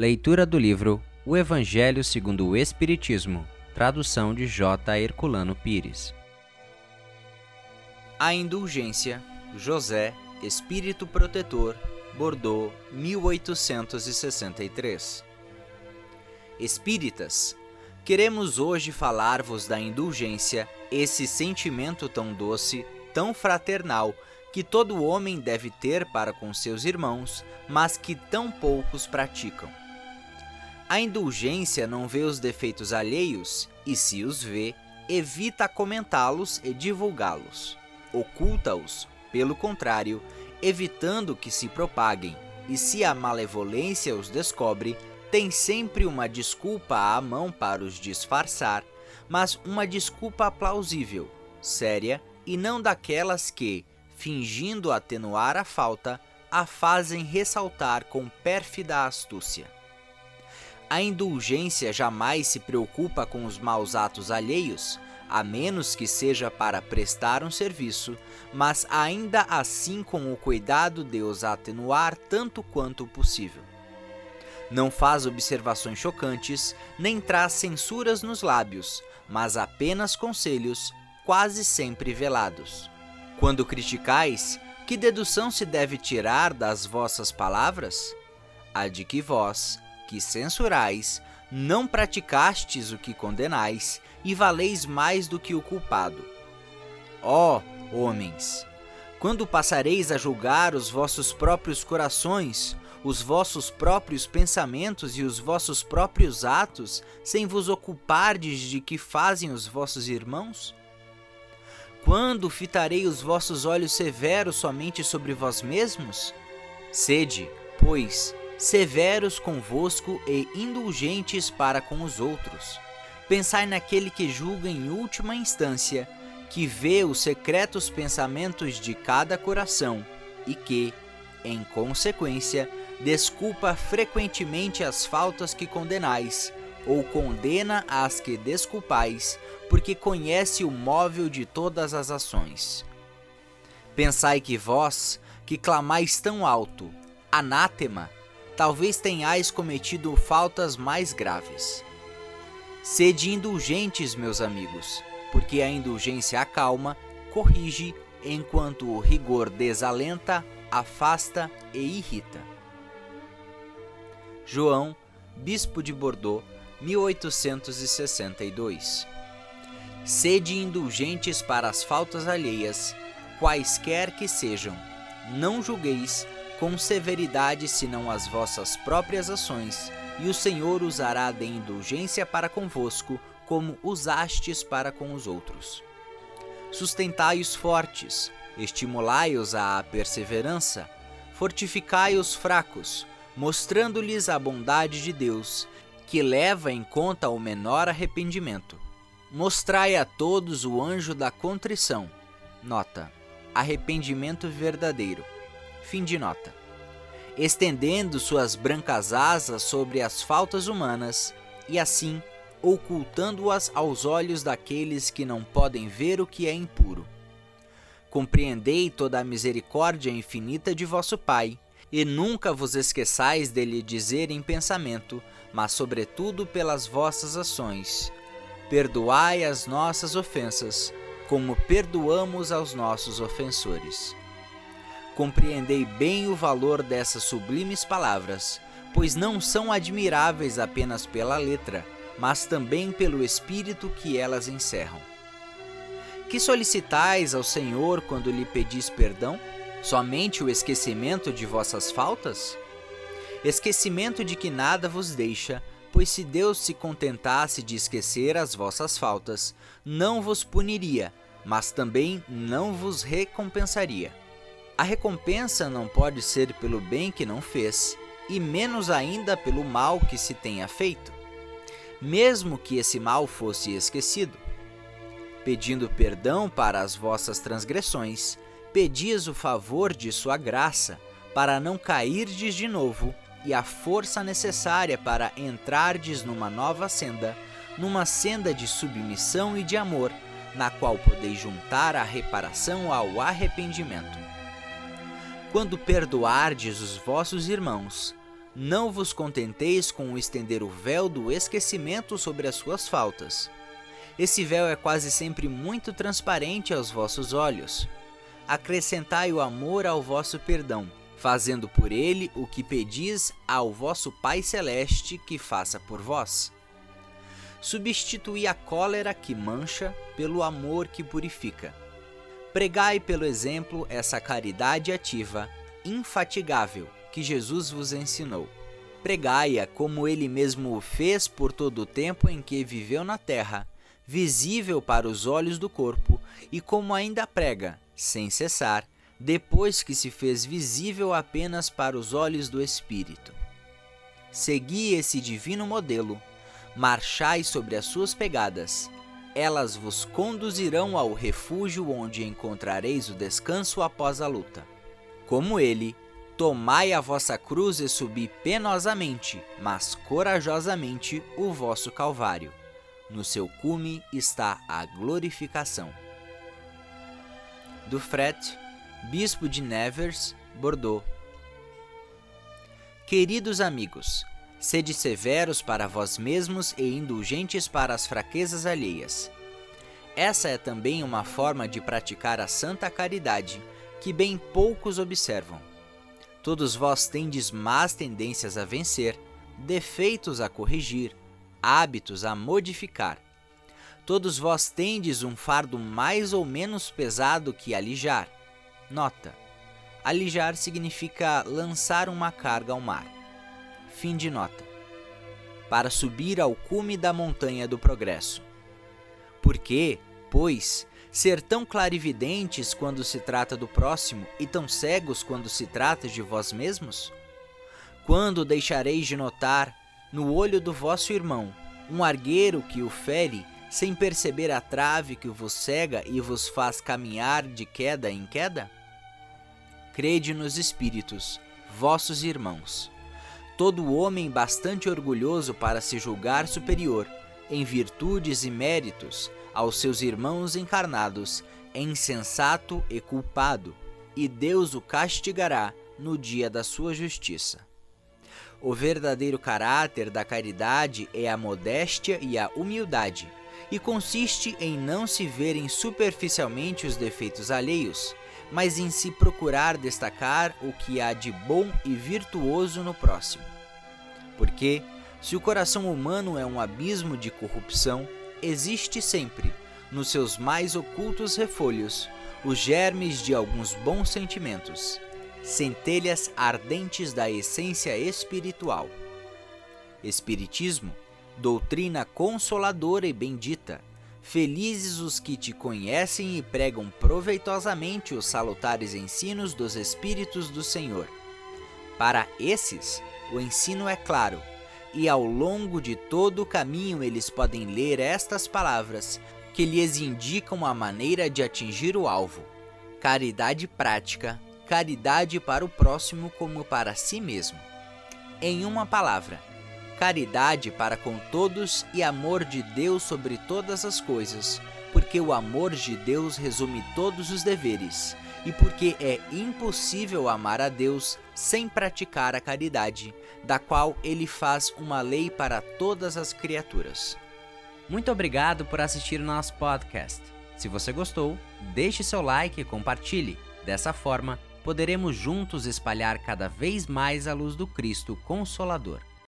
Leitura do livro O Evangelho segundo o Espiritismo, tradução de J. Herculano Pires. A Indulgência, José, Espírito Protetor, Bordeaux, 1863. Espíritas, queremos hoje falar-vos da indulgência, esse sentimento tão doce, tão fraternal, que todo homem deve ter para com seus irmãos, mas que tão poucos praticam. A indulgência não vê os defeitos alheios e, se os vê, evita comentá-los e divulgá-los. Oculta-os, pelo contrário, evitando que se propaguem, e se a malevolência os descobre, tem sempre uma desculpa à mão para os disfarçar, mas uma desculpa plausível, séria e não daquelas que, fingindo atenuar a falta, a fazem ressaltar com pérfida astúcia. A indulgência jamais se preocupa com os maus atos alheios, a menos que seja para prestar um serviço, mas ainda assim com o cuidado de os atenuar tanto quanto possível. Não faz observações chocantes, nem traz censuras nos lábios, mas apenas conselhos, quase sempre velados. Quando criticais, que dedução se deve tirar das vossas palavras? A de que vós, que censurais, não praticastes o que condenais e valeis mais do que o culpado. Ó oh, homens, quando passareis a julgar os vossos próprios corações, os vossos próprios pensamentos e os vossos próprios atos, sem vos ocupardes de que fazem os vossos irmãos? Quando fitarei os vossos olhos severos somente sobre vós mesmos? Sede, pois, severos convosco e indulgentes para com os outros. Pensai naquele que julga em última instância, que vê os secretos pensamentos de cada coração e que, em consequência, desculpa frequentemente as faltas que condenais, ou condena as que desculpais, porque conhece o móvel de todas as ações. Pensai que vós, que clamais tão alto, anátema, talvez tenhais cometido faltas mais graves. Sede indulgentes, meus amigos, porque a indulgência acalma, corrige, enquanto o rigor desalenta, afasta e irrita. João, bispo de Bordeaux, 1862. Sede indulgentes para as faltas alheias, quaisquer que sejam. Não julgueis com severidade senão as vossas próprias ações, e o Senhor usará de indulgência para convosco, como usastes para com os outros. Sustentai os fortes, estimulai-os à perseverança, fortificai os fracos, mostrando-lhes a bondade de Deus, que leva em conta o menor arrependimento. Mostrai a todos o anjo da contrição. Nota: arrependimento verdadeiro Fim de nota. Estendendo suas brancas asas sobre as faltas humanas e assim ocultando-as aos olhos daqueles que não podem ver o que é impuro. Compreendei toda a misericórdia infinita de vosso Pai, e nunca vos esqueçais de lhe dizer em pensamento, mas sobretudo pelas vossas ações: Perdoai as nossas ofensas, como perdoamos aos nossos ofensores compreendei bem o valor dessas sublimes palavras, pois não são admiráveis apenas pela letra, mas também pelo espírito que elas encerram. Que solicitais ao Senhor quando lhe pedis perdão? Somente o esquecimento de vossas faltas? Esquecimento de que nada vos deixa, pois se Deus se contentasse de esquecer as vossas faltas, não vos puniria, mas também não vos recompensaria. A recompensa não pode ser pelo bem que não fez, e menos ainda pelo mal que se tenha feito, mesmo que esse mal fosse esquecido. Pedindo perdão para as vossas transgressões, pedis o favor de sua graça, para não cairdes de novo, e a força necessária para entrardes numa nova senda, numa senda de submissão e de amor, na qual podeis juntar a reparação ao arrependimento. Quando perdoardes os vossos irmãos, não vos contenteis com estender o véu do esquecimento sobre as suas faltas. Esse véu é quase sempre muito transparente aos vossos olhos. Acrescentai o amor ao vosso perdão, fazendo por ele o que pedis ao vosso Pai Celeste que faça por vós. Substituí a cólera que mancha pelo amor que purifica. Pregai pelo exemplo essa caridade ativa, infatigável, que Jesus vos ensinou. Pregai-a como ele mesmo o fez por todo o tempo em que viveu na terra, visível para os olhos do corpo, e como ainda prega, sem cessar, depois que se fez visível apenas para os olhos do Espírito. Segui esse divino modelo, marchai sobre as suas pegadas, elas vos conduzirão ao refúgio onde encontrareis o descanso após a luta. Como ele, tomai a vossa cruz e subi penosamente, mas corajosamente, o vosso Calvário. No seu cume está a glorificação. Do Fret, Bispo de Nevers, Bordeaux. Queridos amigos, Sede severos para vós mesmos e indulgentes para as fraquezas alheias. Essa é também uma forma de praticar a santa caridade, que bem poucos observam. Todos vós tendes más tendências a vencer, defeitos a corrigir, hábitos a modificar. Todos vós tendes um fardo mais ou menos pesado que alijar. Nota: alijar significa lançar uma carga ao mar. Fim de nota. Para subir ao cume da montanha do progresso. Por que, pois, ser tão clarividentes quando se trata do próximo e tão cegos quando se trata de vós mesmos? Quando deixareis de notar, no olho do vosso irmão, um argueiro que o fere, sem perceber a trave que vos cega e vos faz caminhar de queda em queda? Crede nos Espíritos, vossos irmãos todo homem bastante orgulhoso para se julgar superior, em virtudes e méritos, aos seus irmãos encarnados, é insensato e culpado, e Deus o castigará no dia da sua justiça. O verdadeiro caráter da caridade é a modéstia e a humildade, e consiste em não se verem superficialmente os defeitos alheios, mas em se procurar destacar o que há de bom e virtuoso no próximo. Porque, se o coração humano é um abismo de corrupção, existe sempre, nos seus mais ocultos refolhos, os germes de alguns bons sentimentos, centelhas ardentes da essência espiritual. Espiritismo, doutrina consoladora e bendita, Felizes os que te conhecem e pregam proveitosamente os salutares ensinos dos Espíritos do Senhor. Para esses, o ensino é claro, e ao longo de todo o caminho eles podem ler estas palavras que lhes indicam a maneira de atingir o alvo: caridade prática, caridade para o próximo como para si mesmo. Em uma palavra, caridade para com todos e amor de Deus sobre todas as coisas, porque o amor de Deus resume todos os deveres, e porque é impossível amar a Deus sem praticar a caridade, da qual ele faz uma lei para todas as criaturas. Muito obrigado por assistir o nosso podcast. Se você gostou, deixe seu like e compartilhe. Dessa forma, poderemos juntos espalhar cada vez mais a luz do Cristo Consolador.